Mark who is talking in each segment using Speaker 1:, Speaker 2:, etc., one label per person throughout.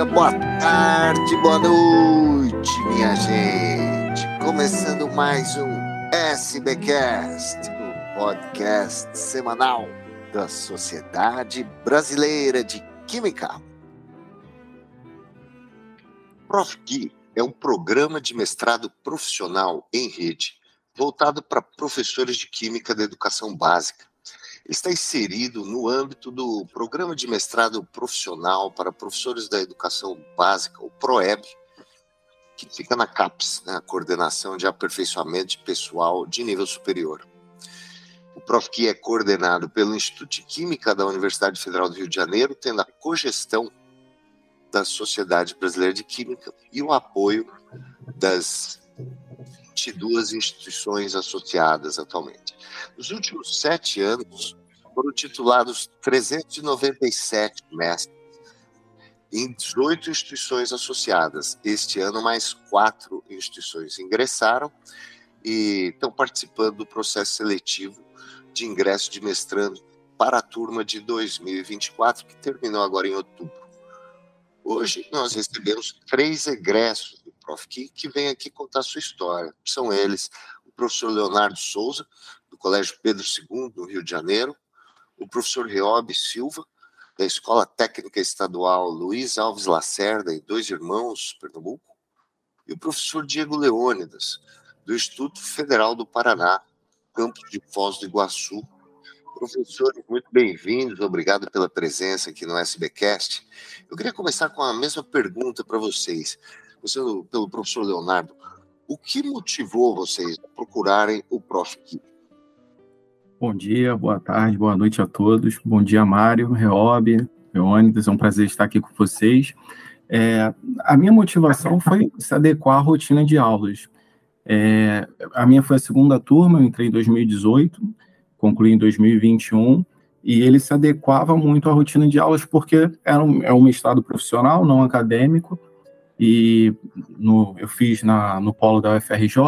Speaker 1: dia, boa tarde, boa noite, minha gente. Começando mais um SBcast, o podcast semanal da Sociedade Brasileira de Química. Prof. Gui é um programa de mestrado profissional em rede voltado para professores de Química da Educação Básica está inserido no âmbito do Programa de Mestrado Profissional para Professores da Educação Básica, o PROEB, que fica na CAPES, né, a Coordenação de Aperfeiçoamento de Pessoal de Nível Superior. O PROFQ é coordenado pelo Instituto de Química da Universidade Federal do Rio de Janeiro, tendo a cogestão da Sociedade Brasileira de Química e o apoio das 22 instituições associadas atualmente. Nos últimos sete anos, foram titulados 397 mestres em 18 instituições associadas. Este ano, mais quatro instituições ingressaram e estão participando do processo seletivo de ingresso de mestrando para a turma de 2024, que terminou agora em outubro. Hoje nós recebemos três egressos do Prof. que, que vêm aqui contar sua história. São eles o professor Leonardo Souza, do Colégio Pedro II, no Rio de Janeiro, o professor Reob Silva, da Escola Técnica Estadual Luiz Alves Lacerda, em Dois Irmãos, Pernambuco, e o professor Diego Leônidas, do Instituto Federal do Paraná, campus de Foz do Iguaçu. Professores, muito bem-vindos, obrigado pela presença aqui no SBcast. Eu queria começar com a mesma pergunta para vocês, começando pelo professor Leonardo. O que motivou vocês a procurarem o Prof.
Speaker 2: Bom dia, boa tarde, boa noite a todos. Bom dia, Mário, Reob, Leônidas, é um prazer estar aqui com vocês. É, a minha motivação foi se adequar à rotina de aulas. É, a minha foi a segunda turma, eu entrei em 2018, concluí em 2021, e ele se adequava muito à rotina de aulas porque era um, é um profissional, não acadêmico, e no, eu fiz na, no polo da UFRJ,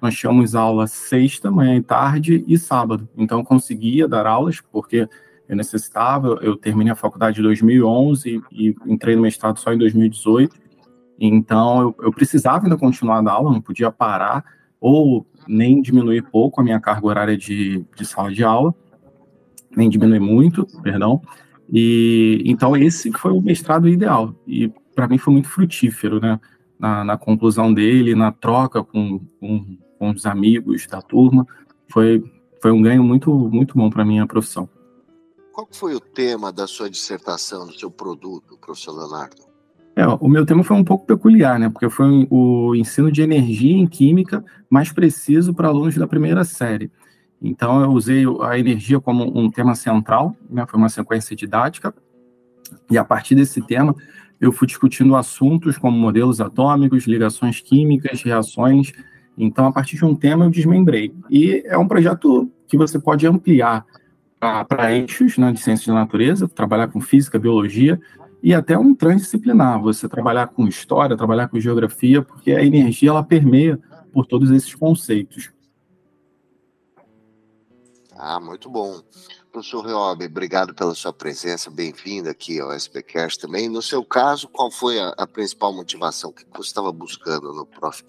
Speaker 2: nós tínhamos aula sexta, manhã e tarde e sábado. Então, eu conseguia dar aulas, porque eu necessitava. Eu terminei a faculdade em 2011 e entrei no mestrado só em 2018. Então, eu, eu precisava ainda continuar a aula, não podia parar ou nem diminuir pouco a minha carga horária de, de sala de aula, nem diminuir muito, perdão. E então esse foi o mestrado ideal e para mim foi muito frutífero, né? Na, na conclusão dele, na troca com, com com os amigos da turma. Foi, foi um ganho muito, muito bom para a minha profissão.
Speaker 1: Qual foi o tema da sua dissertação, do seu produto, professor Leonardo?
Speaker 2: É, o meu tema foi um pouco peculiar, né? Porque foi o ensino de energia em química mais preciso para alunos da primeira série. Então, eu usei a energia como um tema central, né? Foi uma sequência didática. E a partir desse tema, eu fui discutindo assuntos como modelos atômicos, ligações químicas, reações então, a partir de um tema, eu desmembrei. E é um projeto que você pode ampliar para eixos né, de ciências da natureza, trabalhar com física, biologia, e até um transdisciplinar, você trabalhar com história, trabalhar com geografia, porque a energia ela permeia por todos esses conceitos.
Speaker 1: Ah, muito bom. Professor Reob, obrigado pela sua presença, bem-vindo aqui ao SPCast também. No seu caso, qual foi a, a principal motivação que você estava buscando no Prof.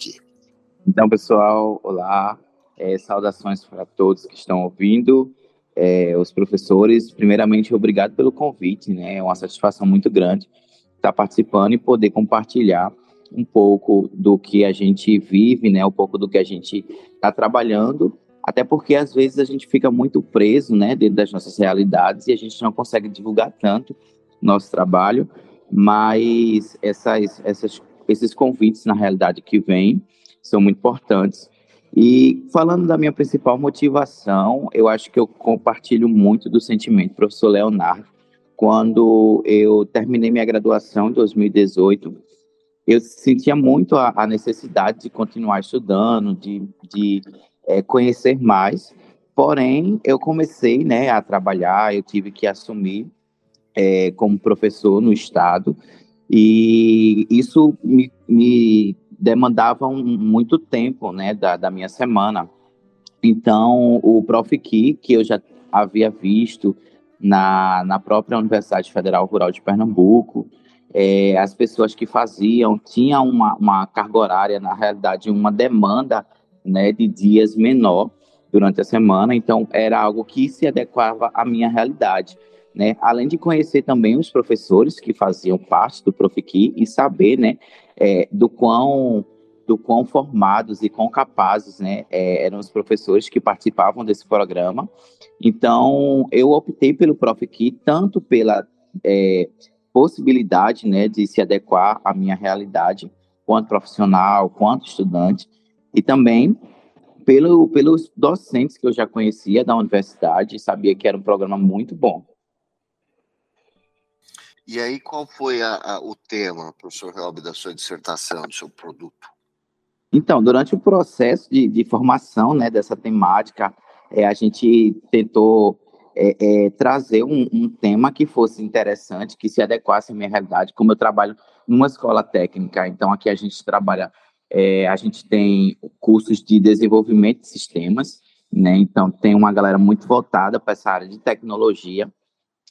Speaker 3: Então, pessoal, olá, é, saudações para todos que estão ouvindo, é, os professores. Primeiramente, obrigado pelo convite, né? É uma satisfação muito grande estar participando e poder compartilhar um pouco do que a gente vive, né? Um pouco do que a gente está trabalhando, até porque às vezes a gente fica muito preso, né? Dentro das nossas realidades e a gente não consegue divulgar tanto nosso trabalho, mas essas, essas, esses convites, na realidade, que vêm, são muito importantes. E falando da minha principal motivação, eu acho que eu compartilho muito do sentimento do professor Leonardo. Quando eu terminei minha graduação em 2018, eu sentia muito a, a necessidade de continuar estudando, de, de é, conhecer mais. Porém, eu comecei né, a trabalhar, eu tive que assumir é, como professor no Estado, e isso me, me demandavam muito tempo, né, da, da minha semana. Então, o Prof. Ki, que eu já havia visto na, na própria Universidade Federal Rural de Pernambuco, é, as pessoas que faziam tinham uma, uma carga horária, na realidade, uma demanda né, de dias menor durante a semana, então era algo que se adequava à minha realidade. Né? Além de conhecer também os professores que faziam parte do Profiqui e saber né, é, do quão do quão formados e quão capazes né, é, eram os professores que participavam desse programa. Então, eu optei pelo Profiqui tanto pela é, possibilidade né, de se adequar à minha realidade, quanto profissional, quanto estudante, e também pelo, pelos docentes que eu já conhecia da universidade sabia que era um programa muito bom.
Speaker 1: E aí, qual foi a, a, o tema, professor Helb, da sua dissertação, do seu produto?
Speaker 3: Então, durante o processo de, de formação né, dessa temática, é, a gente tentou é, é, trazer um, um, tema que fosse interessante, que se adequasse à minha realidade, como eu trabalho numa escola técnica, então aqui a gente trabalha, é, a gente tem cursos de desenvolvimento de sistemas, né, então tem uma galera muito voltada para essa área de tecnologia,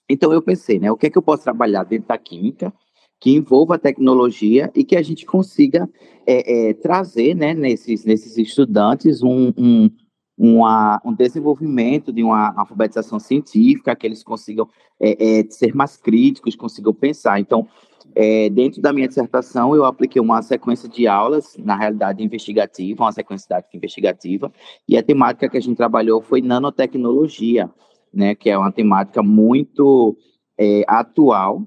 Speaker 3: então eu pensei, né, o que é que eu posso trabalhar dentro da química, que envolva a tecnologia e que a gente consiga é, é, trazer né, nesses, nesses estudantes um, um, uma, um desenvolvimento de uma alfabetização científica, que eles consigam é, é, ser mais críticos, consigam pensar. Então, é, dentro da minha dissertação, eu apliquei uma sequência de aulas, na realidade investigativa, uma sequência didática investigativa, e a temática que a gente trabalhou foi nanotecnologia, né, que é uma temática muito é, atual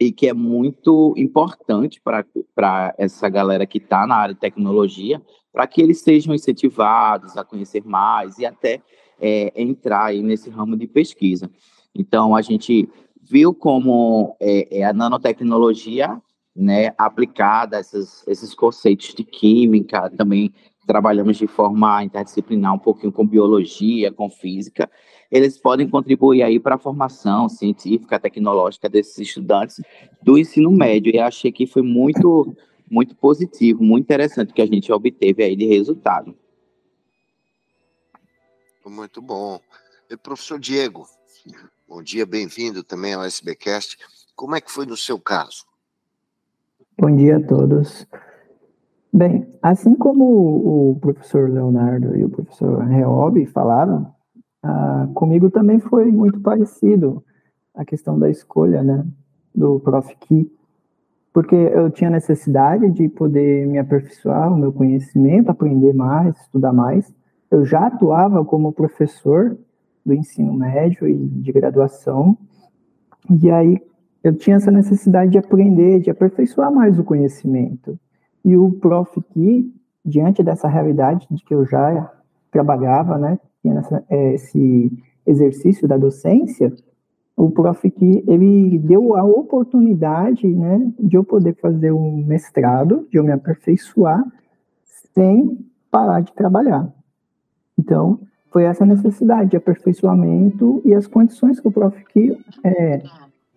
Speaker 3: e que é muito importante para essa galera que está na área de tecnologia, para que eles sejam incentivados a conhecer mais e até é, entrar nesse ramo de pesquisa. Então, a gente viu como é, é a nanotecnologia né, aplicada a esses, esses conceitos de química, também trabalhamos de forma interdisciplinar um pouquinho com biologia, com física, eles podem contribuir aí para a formação científica, tecnológica desses estudantes do ensino médio. E achei que foi muito muito positivo, muito interessante que a gente obteve aí de resultado.
Speaker 1: Muito bom. E, professor Diego, bom dia, bem-vindo também ao SBcast. Como é que foi no seu caso?
Speaker 4: Bom dia a todos. Bem, assim como o professor Leonardo e o professor Reob falaram, ah, comigo também foi muito parecido a questão da escolha, né, do Prof. Key porque eu tinha necessidade de poder me aperfeiçoar o meu conhecimento, aprender mais, estudar mais. Eu já atuava como professor do ensino médio e de graduação, e aí eu tinha essa necessidade de aprender, de aperfeiçoar mais o conhecimento. E o Prof. Ki, diante dessa realidade de que eu já trabalhava, né, tinha essa, é, esse exercício da docência, o Prof. que ele deu a oportunidade, né, de eu poder fazer um mestrado, de eu me aperfeiçoar, sem parar de trabalhar. Então, foi essa necessidade de aperfeiçoamento e as condições que o Prof. que é,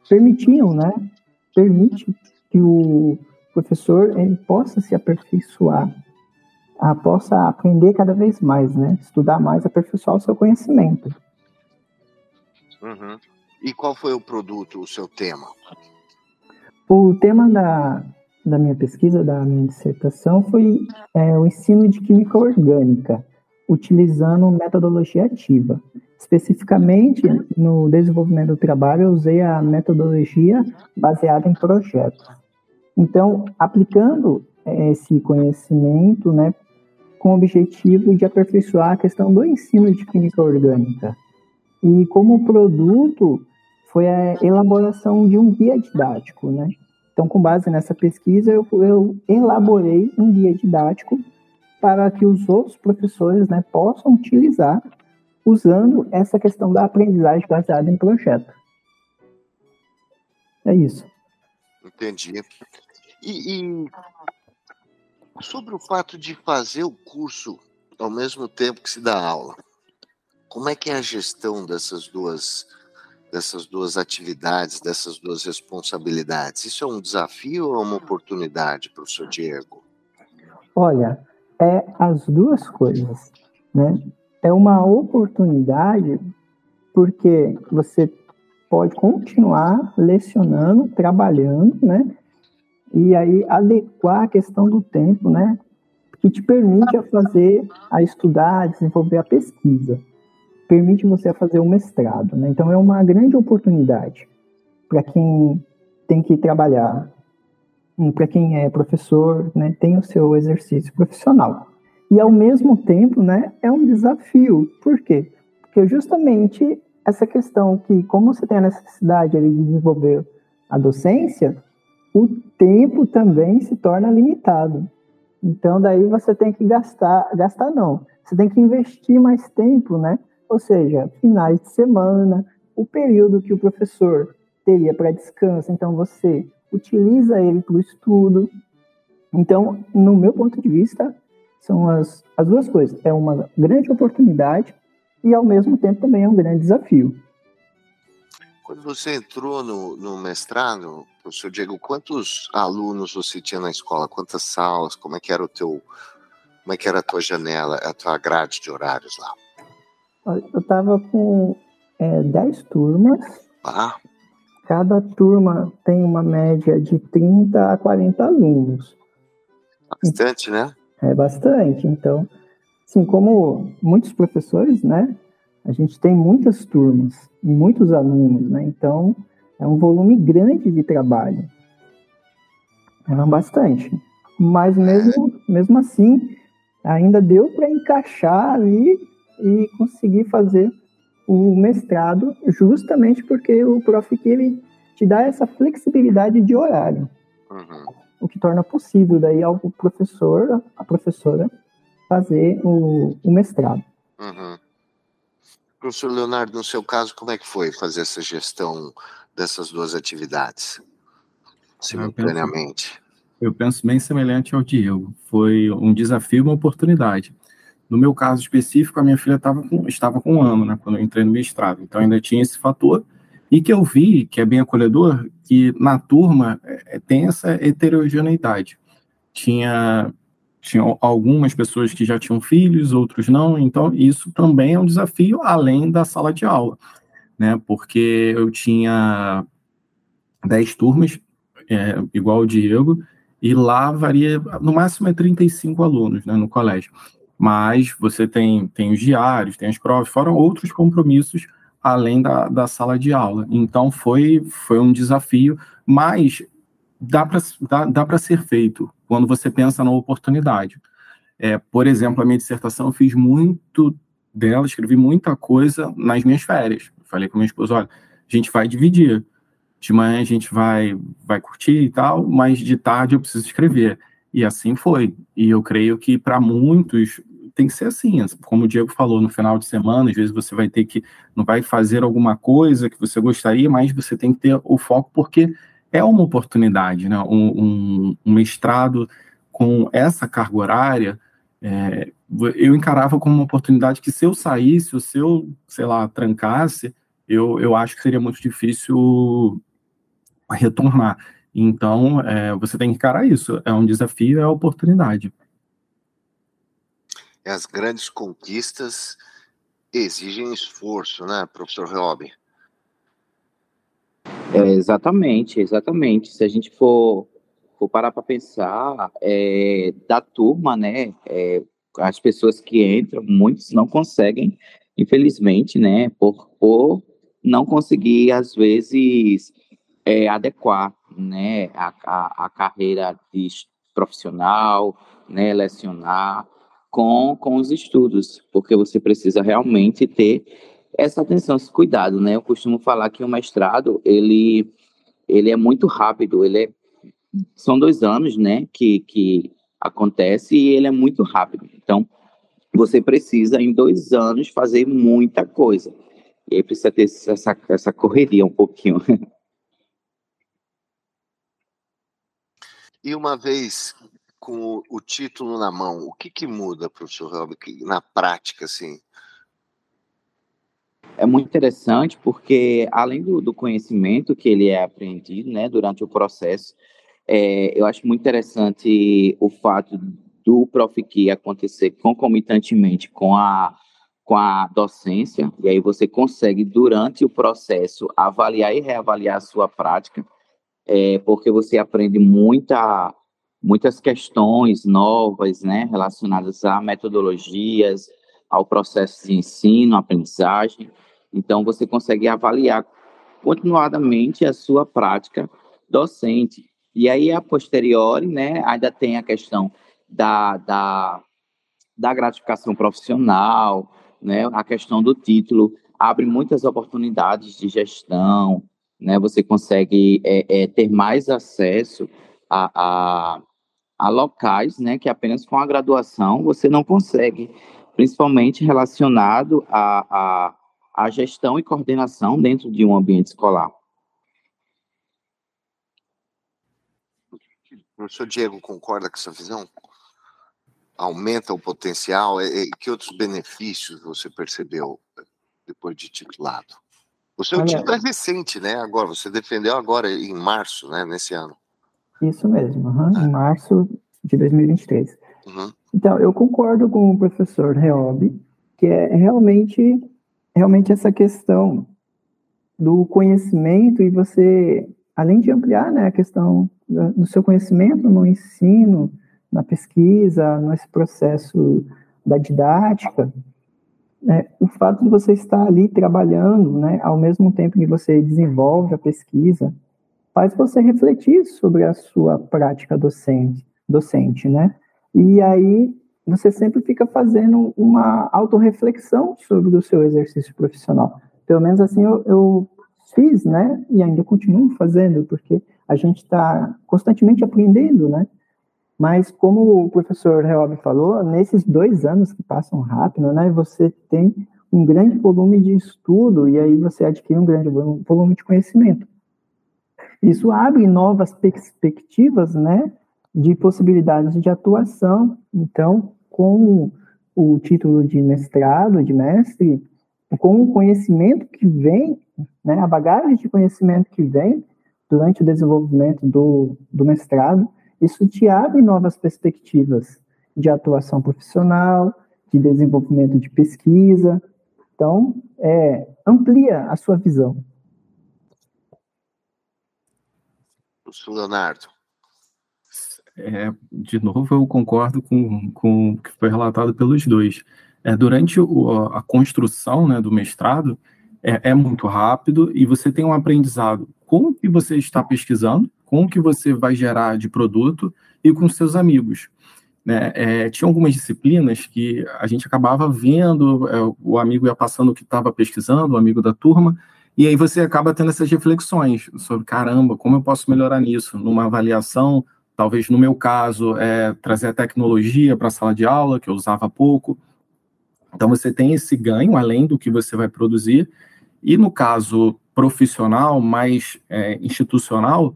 Speaker 4: permitiam, né, permite que o professor ele possa se aperfeiçoar, a, possa aprender cada vez mais, né, estudar mais, aperfeiçoar o seu conhecimento.
Speaker 1: Uhum. E qual foi o produto, o seu tema?
Speaker 4: O tema da, da minha pesquisa, da minha dissertação, foi é, o ensino de química orgânica, utilizando metodologia ativa. Especificamente, no desenvolvimento do trabalho, eu usei a metodologia baseada em projetos. Então, aplicando é, esse conhecimento, né, com o objetivo de aperfeiçoar a questão do ensino de química orgânica. E como produto foi a elaboração de um guia didático, né? Então, com base nessa pesquisa, eu, eu elaborei um guia didático para que os outros professores né, possam utilizar usando essa questão da aprendizagem baseada em projeto. É isso.
Speaker 1: Entendi. E, e, sobre o fato de fazer o curso ao mesmo tempo que se dá aula, como é que é a gestão dessas duas dessas duas atividades, dessas duas responsabilidades? Isso é um desafio ou é uma oportunidade, professor Diego?
Speaker 4: Olha, é as duas coisas, né? É uma oportunidade porque você pode continuar lecionando, trabalhando, né? E aí adequar a questão do tempo, né? Que te permite a fazer, a estudar, a desenvolver a pesquisa. Permite você a fazer o mestrado, né? Então é uma grande oportunidade para quem tem que trabalhar, para quem é professor, né? Tem o seu exercício profissional. E ao mesmo tempo, né? É um desafio. Por quê? Porque justamente essa questão que, como você tem a necessidade de desenvolver a docência, o tempo também se torna limitado. Então, daí você tem que gastar, gastar não, você tem que investir mais tempo, né? Ou seja, finais de semana, o período que o professor teria para descanso, então você utiliza ele para o estudo. Então, no meu ponto de vista, são as, as duas coisas. É uma grande oportunidade e, ao mesmo tempo, também é um grande desafio.
Speaker 1: Quando você entrou no, no mestrado, professor Diego, quantos alunos você tinha na escola? Quantas salas? Como é que era o teu, como é que era a tua janela, a tua grade de horários lá?
Speaker 4: Eu estava com é, 10 turmas. Ah. Cada turma tem uma média de 30 a 40 alunos.
Speaker 1: Bastante, né?
Speaker 4: É bastante. Então, Assim como muitos professores, né? A gente tem muitas turmas e muitos alunos, né? Então, é um volume grande de trabalho. É bastante. Mas mesmo, mesmo assim, ainda deu para encaixar ali e conseguir fazer o mestrado, justamente porque o Prof. ele te dá essa flexibilidade de horário. Uhum. O que torna possível daí ao professor, a professora, fazer o, o mestrado. Uhum.
Speaker 1: Professor Leonardo, no seu caso, como é que foi fazer essa gestão dessas duas atividades simultaneamente?
Speaker 2: Eu penso, eu penso bem semelhante ao Diego. Foi um desafio, uma oportunidade. No meu caso específico, a minha filha com, estava com um ano, né, quando eu entrei no mestrado. Então ainda tinha esse fator. E que eu vi, que é bem acolhedor, que na turma é, tem essa heterogeneidade. Tinha tinha algumas pessoas que já tinham filhos, outros não, então isso também é um desafio além da sala de aula, né? Porque eu tinha 10 turmas, é, igual o Diego, e lá varia, no máximo é 35 alunos né, no colégio. Mas você tem, tem os diários, tem as provas, foram outros compromissos além da, da sala de aula. Então foi, foi um desafio, mas dá para dá, dá ser feito quando você pensa na oportunidade. É, por exemplo, a minha dissertação eu fiz muito dela, escrevi muita coisa nas minhas férias. Falei com minha esposa, olha, a gente vai dividir. De manhã a gente vai, vai curtir e tal, mas de tarde eu preciso escrever. E assim foi. E eu creio que para muitos tem que ser assim, como o Diego falou, no final de semana, às vezes você vai ter que, não vai fazer alguma coisa que você gostaria, mas você tem que ter o foco, porque é uma oportunidade, né? Um, um, um mestrado com essa carga horária, é, eu encarava como uma oportunidade que se eu saísse, ou se eu, sei lá, trancasse, eu, eu acho que seria muito difícil retornar. Então, é, você tem que encarar isso. É um desafio, é a oportunidade.
Speaker 1: As grandes conquistas exigem esforço, né, professor Reobi?
Speaker 3: É, exatamente, exatamente. Se a gente for, for parar para pensar, é, da turma, né, é, as pessoas que entram, muitos não conseguem, infelizmente, né, por, por não conseguir, às vezes, é, adequar, né, a, a, a carreira de profissional, né, lecionar com, com os estudos, porque você precisa realmente ter essa atenção, esse cuidado, né? Eu costumo falar que o mestrado, ele, ele é muito rápido, ele é, são dois anos, né, que, que acontece e ele é muito rápido. Então, você precisa, em dois anos, fazer muita coisa. E aí precisa ter essa, essa correria um pouquinho.
Speaker 1: E uma vez com o, título na mão, o que, que muda, professor Robert, na prática, assim?
Speaker 3: é muito interessante porque, além do, do, conhecimento que ele é aprendido né, durante o processo, é, eu acho muito interessante o fato do ProfKey acontecer concomitantemente com a, com a docência, e aí você consegue, durante o processo, avaliar e reavaliar a sua prática, é, porque você aprende muita, muitas questões novas, né, relacionadas a metodologias, ao processo de ensino, aprendizagem. Então, você consegue avaliar continuadamente a sua prática docente. E aí, a posteriori, né, ainda tem a questão da, da, da gratificação profissional, né? A questão do título abre muitas oportunidades de gestão, né? Você consegue é, é, ter mais acesso a, a, a, locais, né? Que apenas com a graduação você não consegue, principalmente relacionado à a, a, a, gestão e coordenação dentro de um ambiente escolar.
Speaker 1: O professor Diego concorda com essa visão? aumenta o potencial? E, que outros benefícios você percebeu eh, depois de titulado? O seu Olha, título é recente, né? Agora, você defendeu agora em março, né? Nesse ano.
Speaker 4: Isso mesmo, uhum, em março de 2023. Uhum. Então, eu concordo com o professor Reob, que é realmente, realmente essa questão do conhecimento e você, além de ampliar né, a questão do seu conhecimento no ensino, na pesquisa, nesse processo da didática, né, o fato de você estar ali trabalhando, né, ao mesmo tempo que você desenvolve a pesquisa, faz você refletir sobre a sua prática docente, docente, né? E aí você sempre fica fazendo uma autorreflexão sobre o seu exercício profissional. Pelo menos assim eu, eu fiz, né? E ainda continuo fazendo, porque a gente está constantemente aprendendo, né? Mas como o professor Reob falou, nesses dois anos que passam rápido, né, você tem um grande volume de estudo e aí você adquire um grande volume de conhecimento. Isso abre novas perspectivas, né, de possibilidades de atuação. Então, com o título de mestrado, de mestre, com o conhecimento que vem, né, a bagagem de conhecimento que vem durante o desenvolvimento do, do mestrado, isso te abre novas perspectivas de atuação profissional, de desenvolvimento de pesquisa. Então, é, amplia a sua visão.
Speaker 1: Professor Leonardo.
Speaker 2: É, de novo, eu concordo com, com o que foi relatado pelos dois. É, durante o, a construção né, do mestrado, é, é, muito rápido e você tem um aprendizado com o que você está pesquisando, com o que você vai gerar de produto e com seus amigos. Né? É, tinha algumas disciplinas que a gente acabava vendo, é, o amigo ia passando o que estava pesquisando, o amigo da turma, e aí você acaba tendo essas reflexões sobre, caramba, como eu posso melhorar nisso? Numa avaliação, talvez no meu caso, é, trazer a tecnologia para a sala de aula, que eu usava pouco. Então você tem esse ganho, além do que você vai produzir, e no caso profissional, mais é, institucional,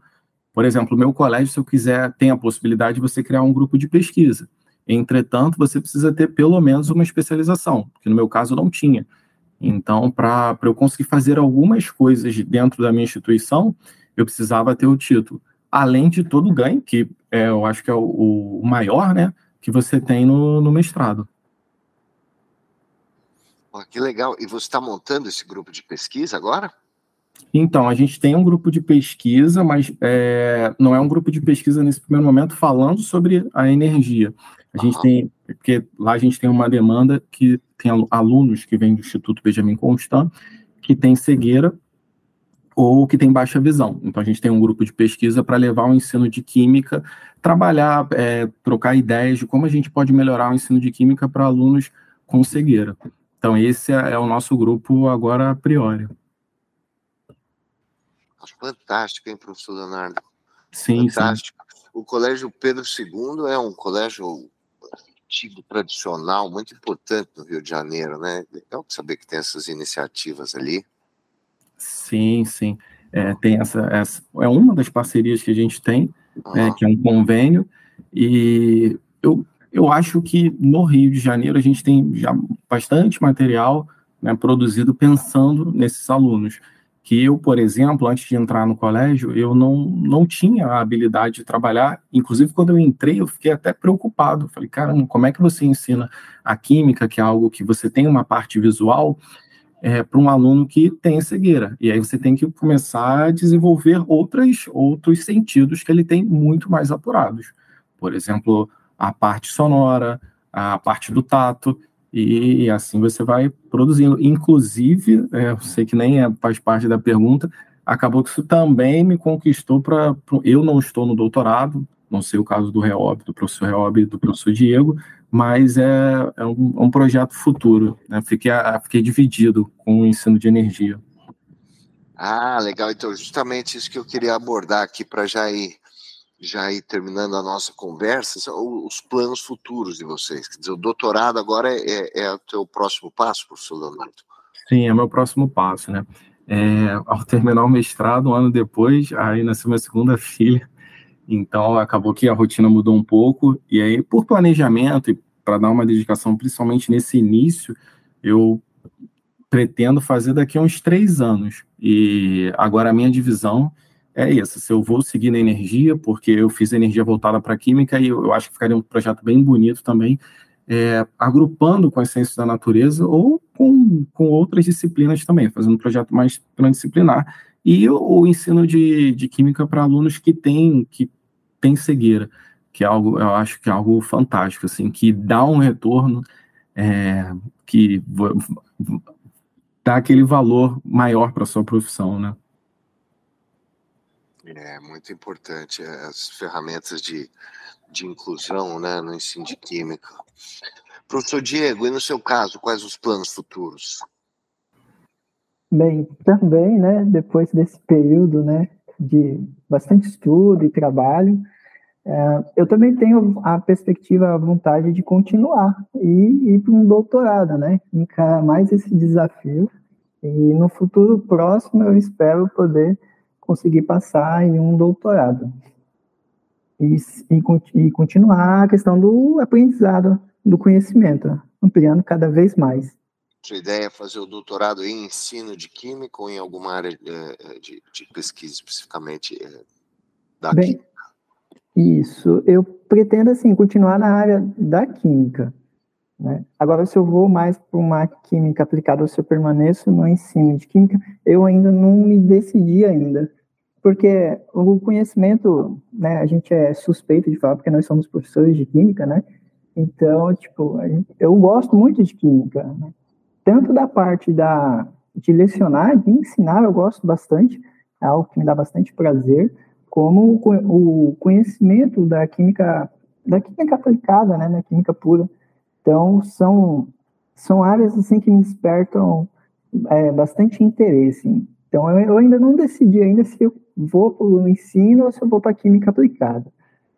Speaker 2: por exemplo, meu colégio, se eu quiser, tem a possibilidade de você criar um grupo de pesquisa. Entretanto, você precisa ter pelo menos uma especialização, que no meu caso não tinha. Então, para eu conseguir fazer algumas coisas dentro da minha instituição, eu precisava ter o título. Além de todo o ganho, que é, eu acho que é o, o maior, né, que você tem no, no mestrado.
Speaker 1: Que legal. E você está montando esse grupo de pesquisa agora?
Speaker 2: Então, a gente tem um grupo de pesquisa, mas é, não é um grupo de pesquisa nesse primeiro momento falando sobre a energia. A gente tem, porque lá a gente tem uma demanda que tem alunos que vêm do Instituto Benjamin Constant, que tem cegueira ou que tem baixa visão. Então, a gente tem um grupo de pesquisa para levar o ensino de química, trabalhar, é, trocar ideias de como a gente pode melhorar o ensino de química para alunos com cegueira. Então, esse é, é o nosso grupo agora a priori.
Speaker 1: Fantástico, hein, professor Leonardo?
Speaker 2: Sim, Fantástico.
Speaker 1: Sim. O Colégio Pedro II é um colégio antigo, tradicional, muito importante no Rio de Janeiro, né? Legal saber que tem essas iniciativas ali.
Speaker 2: Sim, sim. É, tem essa, essa, é uma das parcerias que a gente tem, né, que é um convênio, e eu, eu acho que no Rio de Janeiro a gente tem já bastante material né, produzido pensando nesses alunos. que eu, por exemplo, antes de entrar no colégio, eu não, não tinha a habilidade de trabalhar. Inclusive, quando eu entrei, eu fiquei até preocupado. Falei, caramba, como é que você ensina a química, que é algo que você tem uma parte visual, é, para um aluno que tem cegueira? E aí você tem que começar a desenvolver outras, outros sentidos que ele tem muito mais apurados. Por exemplo, a parte sonora, a parte do tato e assim você vai produzindo. Inclusive, é, eu sei que nem é, faz parte da pergunta, acabou que isso também me conquistou para. Eu não estou no doutorado, não sei o caso do Reob, do professor Reob e do professor Diego, mas é, é um, é um, projeto futuro. Né? Fiquei, fiquei dividido com o ensino de energia.
Speaker 1: Ah, legal. Então, justamente isso que eu queria abordar aqui para já ir já ir terminando a nossa conversa, os planos futuros de vocês. Quer dizer, o doutorado agora é, é, é o teu próximo passo, professor Leonardo?
Speaker 2: Sim, é meu próximo passo, né? É, ao terminar o mestrado, um ano depois, aí nasceu minha segunda filha, então acabou que a rotina mudou um pouco, e aí por planejamento e para dar uma dedicação, principalmente nesse início, eu pretendo fazer daqui a uns três anos, e agora a minha divisão é isso. Se eu vou seguir na energia, porque eu fiz energia voltada para química e eu, acho que ficaria um projeto bem bonito também, é, agrupando com as ciências da natureza ou com, com outras disciplinas também, fazendo um projeto mais transdisciplinar. E o, o ensino de, de química para alunos que têm que tem cegueira, que é algo, eu acho que é algo fantástico, assim, que dá um retorno, é, que dá aquele valor maior para a sua profissão, né?
Speaker 1: É muito importante é, as ferramentas de, de inclusão né, no ensino de química. Professor Diego, e no seu caso, quais os planos futuros?
Speaker 4: Bem, também, né, depois desse período, né, de bastante estudo e trabalho, é, eu também tenho a perspectiva, a vontade de continuar e ir para um doutorado, né, encarar mais esse desafio e no futuro próximo eu espero poder conseguir passar em um doutorado. E, e, e continuar a questão do aprendizado, do conhecimento, ampliando cada vez mais.
Speaker 1: Sua ideia é fazer o doutorado em ensino de química ou em alguma área é, de, de, pesquisa especificamente é, da Bem, química?
Speaker 4: Isso, eu pretendo assim continuar na área da química. Né? Agora, se eu vou mais para uma química aplicada ou se eu permaneço no ensino de química, eu ainda não me decidi ainda porque o conhecimento, né, a gente é suspeito de falar, porque nós somos professores de química, né? Então, tipo, eu gosto muito de química, né? tanto da parte da de lecionar, de ensinar, eu gosto bastante, é algo que me dá bastante prazer, como o conhecimento da química, da química aplicada, né, na química pura. Então, são são áreas assim que me despertam é, bastante interesse. Então, eu ainda não decidi ainda se eu vou para o ensino ou se eu vou para a química aplicada.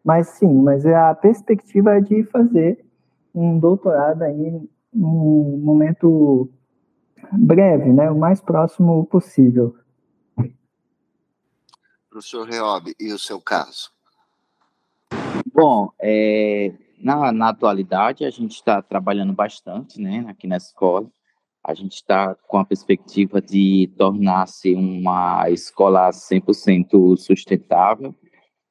Speaker 4: Mas sim, mas a perspectiva é de fazer um doutorado aí num momento breve, né, o mais próximo possível.
Speaker 1: Professor Reob, e o seu caso?
Speaker 3: Bom, é, na, na atualidade a gente está trabalhando bastante, né, aqui na escola, a gente está com a perspectiva de tornar-se uma escola 100% sustentável.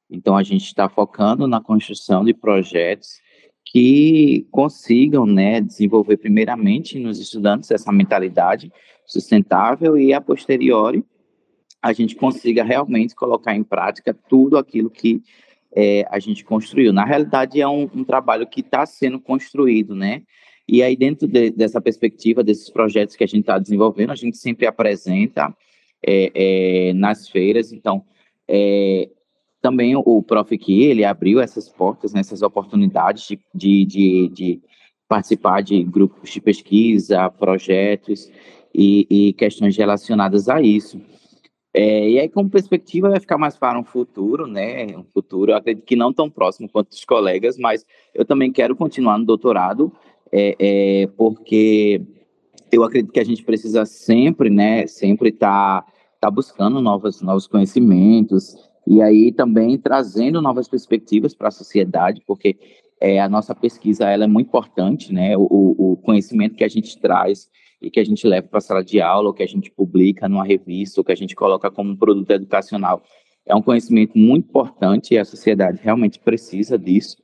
Speaker 3: Então, a gente está focando na construção de projetos que consigam né, desenvolver, primeiramente, nos estudantes essa mentalidade sustentável e, a posteriori, a gente consiga realmente colocar em prática tudo aquilo que é, a gente construiu. Na realidade, é um, um trabalho que está sendo construído, né? E aí, dentro de, dessa perspectiva, desses projetos que a gente está desenvolvendo, a gente sempre apresenta é, é, nas feiras. Então, é, também o Prof. Ki, ele abriu essas portas, né, oportunidades de, de, de, de, participar de grupos de pesquisa, projetos e, e questões relacionadas a isso. É, e aí, como perspectiva, vai ficar mais para um futuro, né? Um futuro, acredito que não tão próximo quanto os colegas, mas eu também quero continuar no doutorado é, é, porque eu acredito que a gente precisa sempre, né, sempre estar tá, tá buscando novos, novos conhecimentos e aí também trazendo novas perspectivas para a sociedade, porque é, a nossa pesquisa ela é muito importante, né, o, o conhecimento que a gente traz e que a gente leva para a sala de aula, ou que a gente publica numa revista, ou que a gente coloca como produto educacional. É um conhecimento muito importante e a sociedade realmente precisa disso.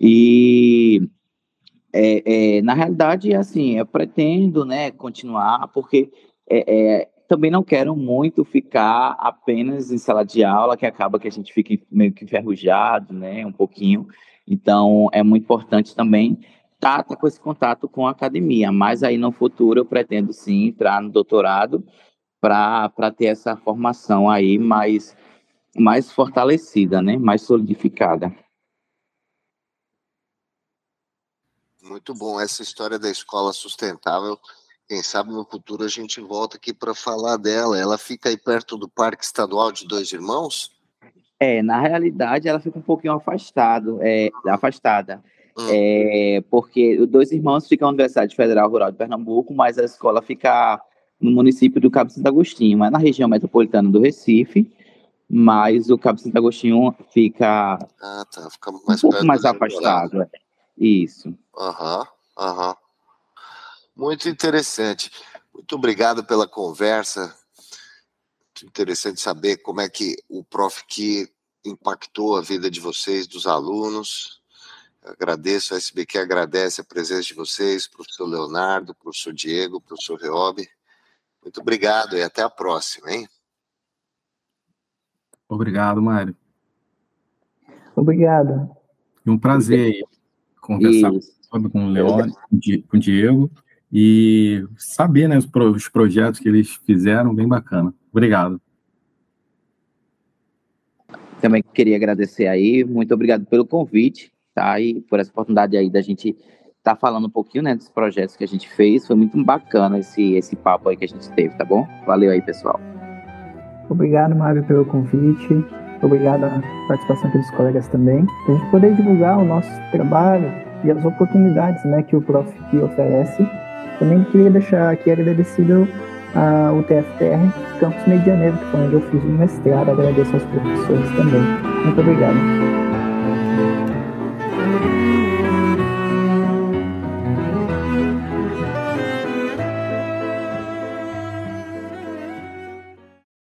Speaker 3: E, é, é, na realidade, assim, eu pretendo né, continuar, porque é, é também não quero muito ficar apenas em sala de aula, que acaba que a gente fica meio que enferrujado, né, um pouquinho. Então, é muito importante também tá com esse contato com a academia, mas aí no futuro eu pretendo sim entrar no doutorado para ter essa formação aí mais, mais fortalecida, né? mais solidificada.
Speaker 1: Muito bom essa história da escola sustentável. Quem sabe no futuro a gente volta aqui para falar dela. Ela fica aí perto do Parque Estadual de Dois Irmãos?
Speaker 3: É, na realidade ela fica um pouquinho afastado, é, afastada. Hum. É, porque os dois irmãos ficam na Universidade Federal Rural de Pernambuco, mas a escola fica no município do Cabo Santo Agostinho, é na região metropolitana do Recife, mas o Cabo Santo Agostinho fica,
Speaker 1: ah, tá. fica mais
Speaker 3: um pouco mais afastado. É. Isso.
Speaker 1: Aham, aham. Muito interessante. Muito obrigado pela conversa. Muito interessante saber como é que o Prof. que impactou a vida de vocês, dos alunos. Agradeço, a SBQ agradece a presença de vocês, professor Leonardo, professor Diego, professor Reob. Muito obrigado e até a próxima, hein?
Speaker 2: Obrigado, Mário.
Speaker 4: Obrigado.
Speaker 2: um prazer aí conversar sobre com o Leone, com o Diego e saber né, os, os projetos que eles fizeram, bem bacana. Obrigado.
Speaker 3: Também queria agradecer aí, muito obrigado pelo convite E por essa oportunidade aí da gente estar tá falando um pouquinho, né, dos projetos que a gente fez. Foi muito bacana esse, esse papo aí que a gente teve, tá bom? Valeu aí, pessoal.
Speaker 4: Obrigado, Mário, pelo convite. Obrigado à participação dos colegas também. Para a gente poder divulgar o nosso trabalho e as oportunidades né, que o Prof. oferece. Também queria deixar aqui agradecido ao TFTR Campus Medianeiro, que foi onde eu fiz o mestrado. Agradeço aos professores também. Muito obrigado.